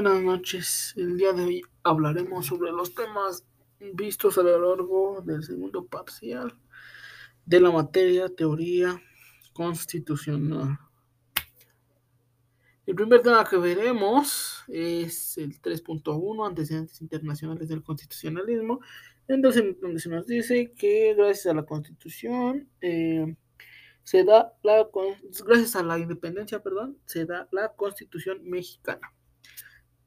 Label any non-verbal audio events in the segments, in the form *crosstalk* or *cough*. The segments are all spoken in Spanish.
Buenas noches. El día de hoy hablaremos sobre los temas vistos a lo largo del segundo parcial de la materia teoría constitucional. El primer tema que veremos es el 3.1, antecedentes internacionales del constitucionalismo, entonces donde se nos dice que gracias a la constitución eh, se da la gracias a la independencia, perdón, se da la constitución mexicana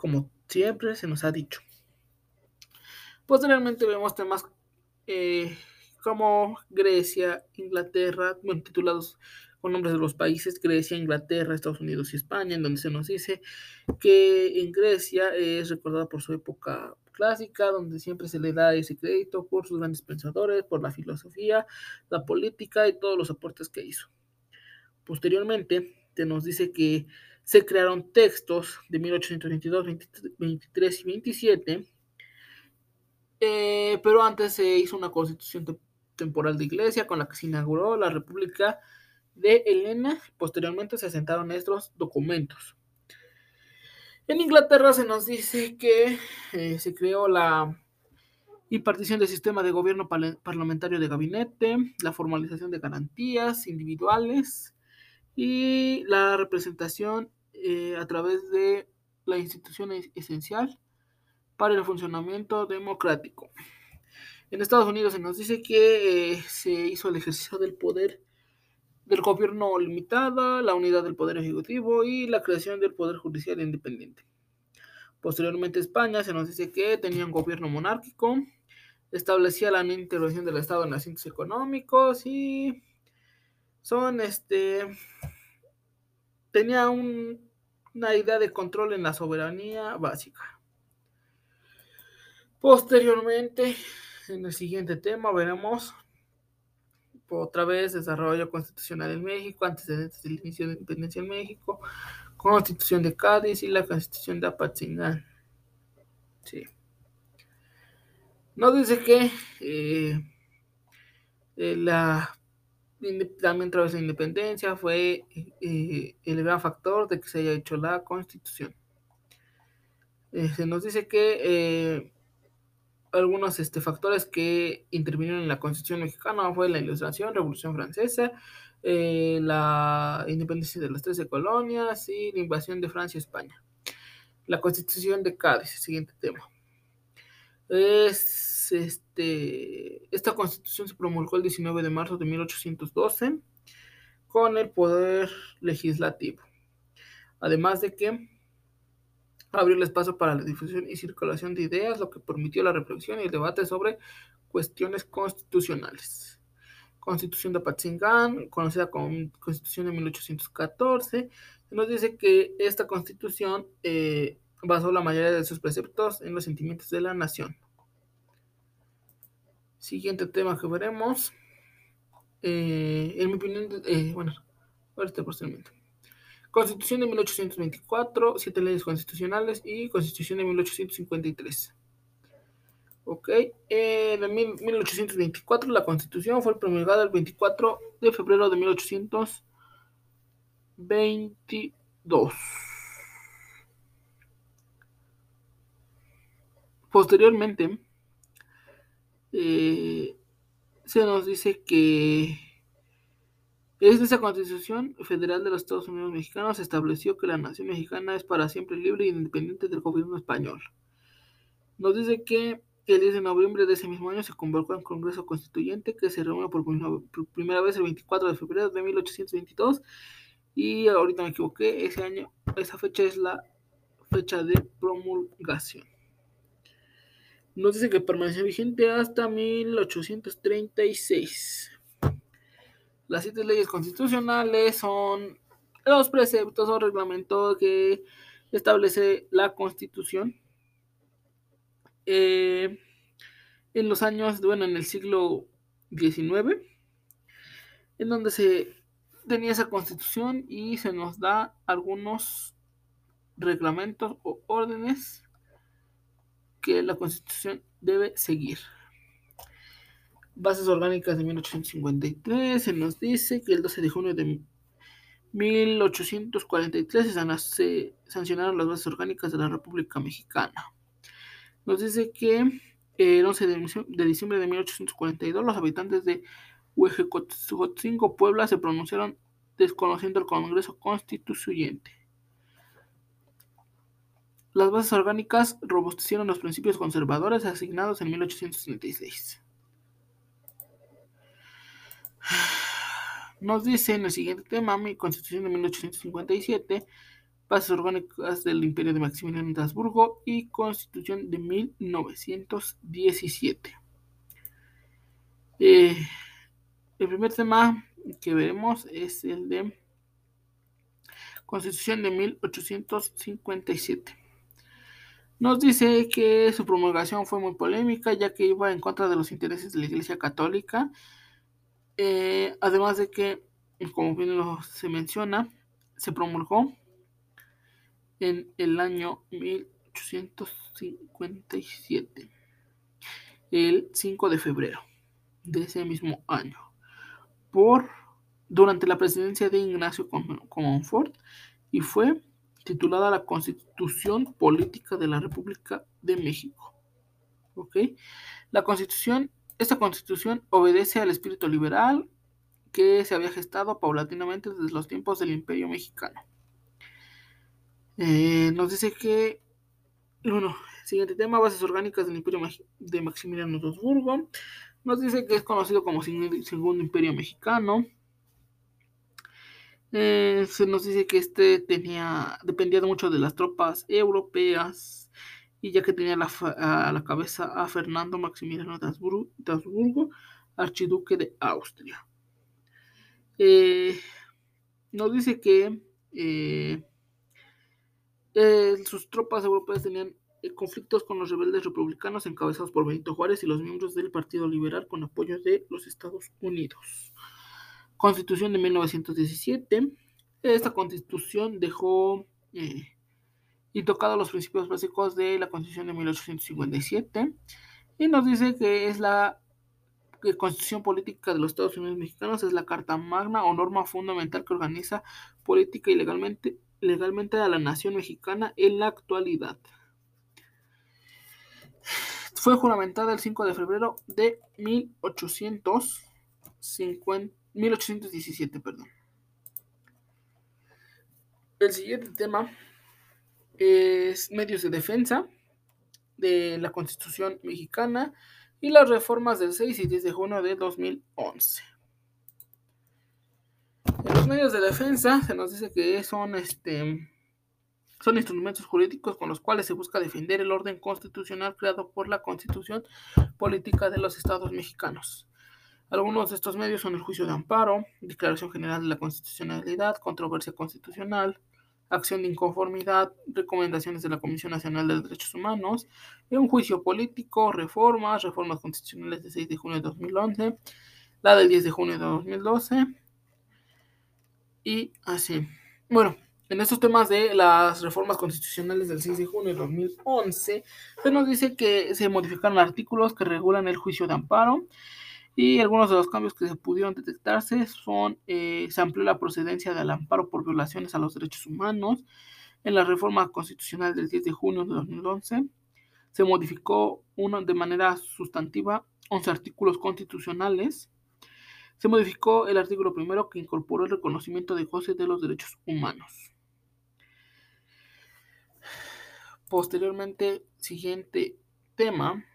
como siempre se nos ha dicho. Posteriormente vemos temas eh, como Grecia, Inglaterra, titulados con nombres de los países, Grecia, Inglaterra, Estados Unidos y España, en donde se nos dice que en Grecia es recordada por su época clásica, donde siempre se le da ese crédito por sus grandes pensadores, por la filosofía, la política y todos los aportes que hizo. Posteriormente, se nos dice que se crearon textos de 1822, 23 y 27, eh, pero antes se hizo una constitución temporal de iglesia con la que se inauguró la República de Helena. Posteriormente se asentaron estos documentos. En Inglaterra se nos dice que eh, se creó la impartición del sistema de gobierno parlamentario de gabinete, la formalización de garantías individuales y la representación eh, a través de la institución esencial para el funcionamiento democrático. En Estados Unidos se nos dice que eh, se hizo el ejercicio del poder del gobierno limitada, la unidad del poder ejecutivo y la creación del poder judicial independiente. Posteriormente España se nos dice que tenía un gobierno monárquico, establecía la intervención del Estado en asuntos económicos y son este tenía un una idea de control en la soberanía básica. Posteriormente, en el siguiente tema veremos otra vez desarrollo constitucional en México, antecedentes del inicio de la independencia en México, constitución de Cádiz y la constitución de Apatzingán. Sí. Nos dice que eh, eh, la también través de la independencia fue eh, el gran factor de que se haya hecho la constitución. Eh, se nos dice que eh, algunos este, factores que intervinieron en la constitución mexicana fue la ilustración, revolución francesa, la independencia de las trece colonias y la invasión de Francia a España. La constitución de Cádiz, siguiente tema. Es este, esta constitución se promulgó el 19 de marzo de 1812 con el poder legislativo. Además de que abrió el espacio para la difusión y circulación de ideas, lo que permitió la reflexión y el debate sobre cuestiones constitucionales. Constitución de Apatzingán, conocida como Constitución de 1814, nos dice que esta constitución eh, basó la mayoría de sus preceptos en los sentimientos de la nación. Siguiente tema que veremos. Eh, en mi opinión, eh, bueno, este posteriormente. Constitución de 1824, siete leyes constitucionales y Constitución de 1853. Ok, en 1824 la Constitución fue promulgada el 24 de febrero de 1822. Posteriormente, eh, se nos dice que en esa Constitución Federal de los Estados Unidos Mexicanos se estableció que la nación mexicana es para siempre libre e independiente del gobierno español. Nos dice que el 10 de noviembre de ese mismo año se convocó el Congreso Constituyente que se reunió por primera vez el 24 de febrero de 1822 y ahorita me equivoqué, ese año, esa fecha es la fecha de promulgación nos dice que permaneció vigente hasta 1836. Las siete leyes constitucionales son los preceptos o reglamentos que establece la Constitución. Eh, en los años, bueno, en el siglo XIX, en donde se tenía esa constitución y se nos da algunos reglamentos o órdenes que la Constitución debe seguir. Bases orgánicas de 1853 se nos dice que el 12 de junio de 1843 se sancionaron las bases orgánicas de la República Mexicana. Nos dice que el 11 de diciembre de 1842 los habitantes de Huejotzingo, Puebla, se pronunciaron desconociendo el Congreso Constituyente. Las bases orgánicas robustecieron los principios conservadores asignados en 1836. *sighs* Nos dice en el siguiente tema, mi constitución de 1857, bases orgánicas del Imperio de Maximiliano de Habsburgo y constitución de 1917. Eh, el primer tema que veremos es el de Constitución de 1857. Nos dice que su promulgación fue muy polémica ya que iba en contra de los intereses de la Iglesia Católica, eh, además de que, como bien se menciona, se promulgó en el año 1857, el 5 de febrero de ese mismo año por durante la presidencia de Ignacio Comonfort y fue titulada la Constitución Política de la República de México. ¿Ok? La Constitución, esta Constitución obedece al espíritu liberal que se había gestado paulatinamente desde los tiempos del Imperio Mexicano. Eh, nos dice que, bueno, siguiente tema, bases orgánicas del Imperio de Maximiliano de Habsburgo. Nos dice que es conocido como Segundo Imperio Mexicano. Eh, se nos dice que este tenía dependía mucho de las tropas europeas y ya que tenía a la cabeza a Fernando Maximiliano de Habsburgo, archiduque de Austria. Eh, nos dice que eh, sus tropas europeas tenían conflictos con los rebeldes republicanos encabezados por Benito Juárez y los miembros del Partido Liberal con apoyo de los Estados Unidos. Constitución de 1917. Esta constitución dejó eh, intocados los principios básicos de la Constitución de 1857 y nos dice que es la Constitución Política de los Estados Unidos Mexicanos, es la Carta Magna o norma fundamental que organiza política y legalmente, legalmente a la nación mexicana en la actualidad. Fue juramentada el 5 de febrero de 1817. Perdón. El siguiente tema es medios de defensa de la Constitución mexicana y las reformas del 6 y 10 de junio de 2011. En los medios de defensa se nos dice que son este son instrumentos jurídicos con los cuales se busca defender el orden constitucional creado por la Constitución Política de los Estados Mexicanos. Algunos de estos medios son el juicio de amparo, declaración general de la constitucionalidad, controversia constitucional, acción de inconformidad, recomendaciones de la Comisión Nacional de Derechos Humanos, un juicio político, reformas, reformas constitucionales del 6 de junio de 2011, la del 10 de junio de 2012 y así. Bueno, en estos temas de las reformas constitucionales del 6 de junio de 2011, se nos dice que se modificaron artículos que regulan el juicio de amparo y algunos de los cambios que se pudieron detectarse son, eh, se amplió la procedencia del amparo por violaciones a los derechos humanos en la reforma constitucional del 10 de junio de 2011, se modificó de manera sustantiva 11 artículos constitucionales, se modificó el artículo primero que incorporó el reconocimiento de goce de los derechos humanos. Posteriormente, siguiente tema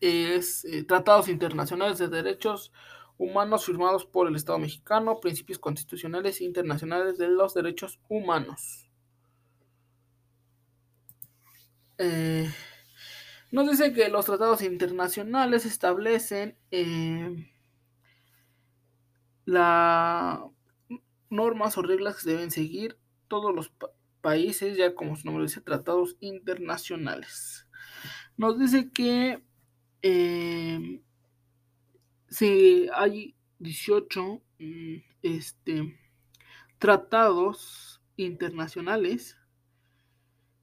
es eh, tratados internacionales de derechos humanos firmados por el Estado mexicano, principios constitucionales e internacionales de los derechos humanos. Eh, nos dice que los tratados internacionales establecen eh, las normas o reglas que deben seguir todos los países, ya como su nombre dice, tratados internacionales. Nos dice que eh, hay 18 mm, este, tratados internacionales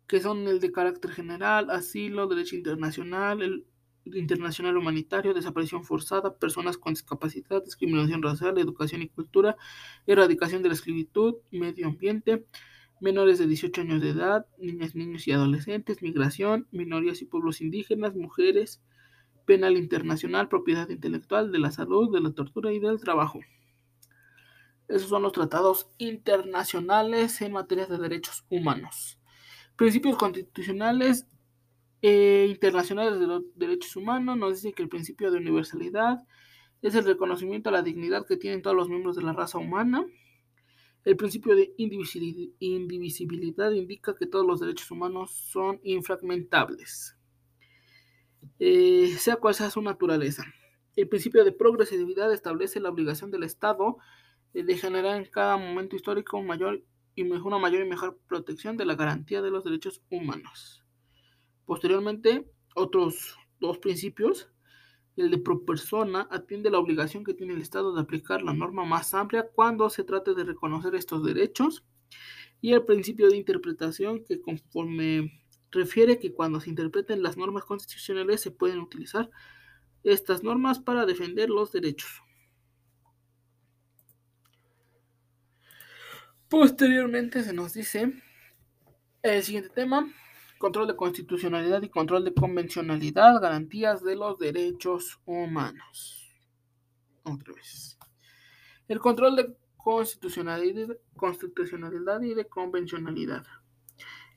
que son el de carácter general, asilo, derecho internacional, internacional humanitario, desaparición forzada, personas con discapacidad, discriminación racial, educación y cultura, erradicación de la esclavitud, medio ambiente, menores de 18 años de edad, niñas, niños y adolescentes, migración, minorías y pueblos indígenas, mujeres, penal internacional, propiedad intelectual, de la salud, de la tortura y del trabajo. Esos son los tratados internacionales en materia de derechos humanos. Principios constitucionales e internacionales de los derechos humanos nos dice que el principio de universalidad es el reconocimiento a la dignidad que tienen todos los miembros de la raza humana. El principio de indivisibilidad indica que todos los derechos humanos son infragmentables, eh, sea cual sea su naturaleza. El principio de progresividad establece la obligación del Estado de generar en cada momento histórico mayor y una mayor y mejor protección de la garantía de los derechos humanos. Posteriormente, otros dos principios, el de pro persona atiende la obligación que tiene el Estado de aplicar la norma más amplia cuando se trate de reconocer estos derechos y el principio de interpretación que conforme refiere que cuando se interpreten las normas constitucionales se pueden utilizar estas normas para defender los derechos. Posteriormente se nos dice el siguiente tema, control de constitucionalidad y control de convencionalidad, garantías de los derechos humanos. Otra vez. El control de constitucionalidad, constitucionalidad y de convencionalidad.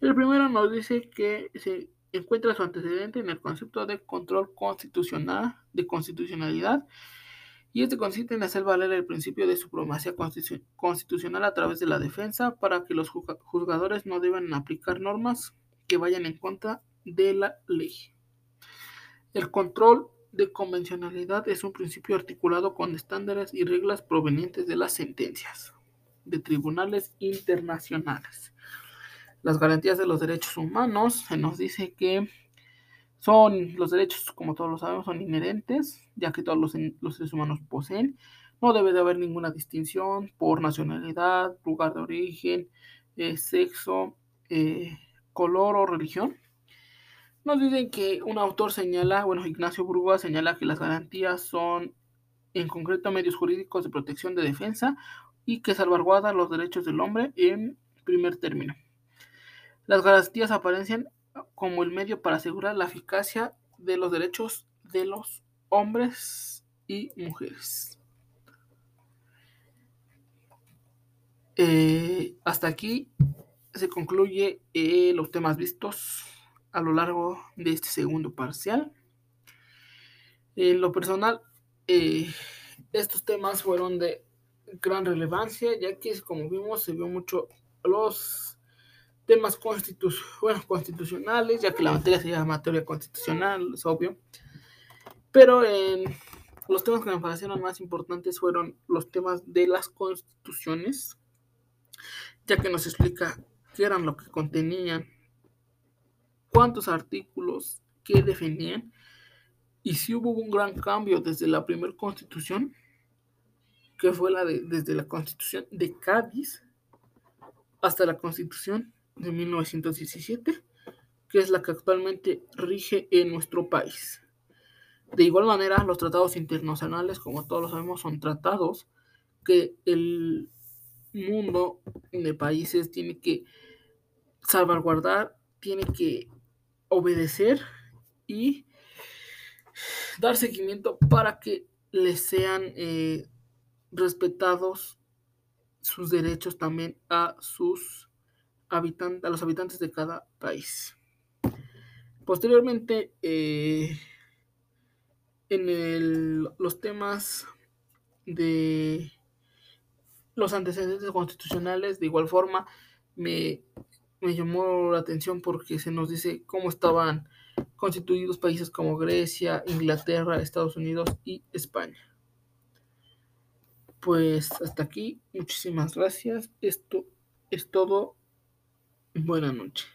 El primero nos dice que se encuentra su antecedente en el concepto de control constitucional, de constitucionalidad y este consiste en hacer valer el principio de supremacía constitucional a través de la defensa para que los juzgadores no deban aplicar normas que vayan en contra de la ley. El control de convencionalidad es un principio articulado con estándares y reglas provenientes de las sentencias de tribunales internacionales. Las garantías de los derechos humanos se nos dice que son los derechos, como todos lo sabemos, son inherentes, ya que todos los, seres humanos poseen. No debe de haber ninguna distinción por nacionalidad, lugar de origen, eh, sexo, eh, color o religión. Nos dicen que un autor señala, bueno, Ignacio Burgoa señala que las garantías son en concreto medios jurídicos de protección de defensa y que salvaguardan los derechos del hombre en primer término. Las garantías aparecen como el medio para asegurar la eficacia de los derechos de los hombres y mujeres. Eh, hasta aquí se concluye eh, los temas vistos a lo largo de este segundo parcial. En lo personal, eh, estos temas fueron de gran relevancia, ya que como vimos se vio mucho los temas constitucionales, ya que la materia se llama materia constitucional, es obvio. Pero los temas que me parecieron más importantes fueron los temas de las constituciones, ya que nos explica qué eran lo que contenían, cuántos artículos, qué definían, y si hubo un gran cambio desde la primera constitución, que fue la de, desde la constitución de Cádiz hasta la constitución de 1917, que es la que actualmente rige en nuestro país. De igual manera, los tratados internacionales, como todos lo sabemos, son tratados que el mundo de países tiene que salvaguardar, tiene que obedecer y dar seguimiento para que les sean eh, respetados sus derechos también a sus a los habitantes de cada país. Posteriormente, eh, en los temas de los antecedentes constitucionales, de igual forma, me, me llamó la atención porque se nos dice cómo estaban constituidos países como Grecia, Inglaterra, Estados Unidos y España. Pues hasta aquí, muchísimas gracias. Esto es todo Buenas noches.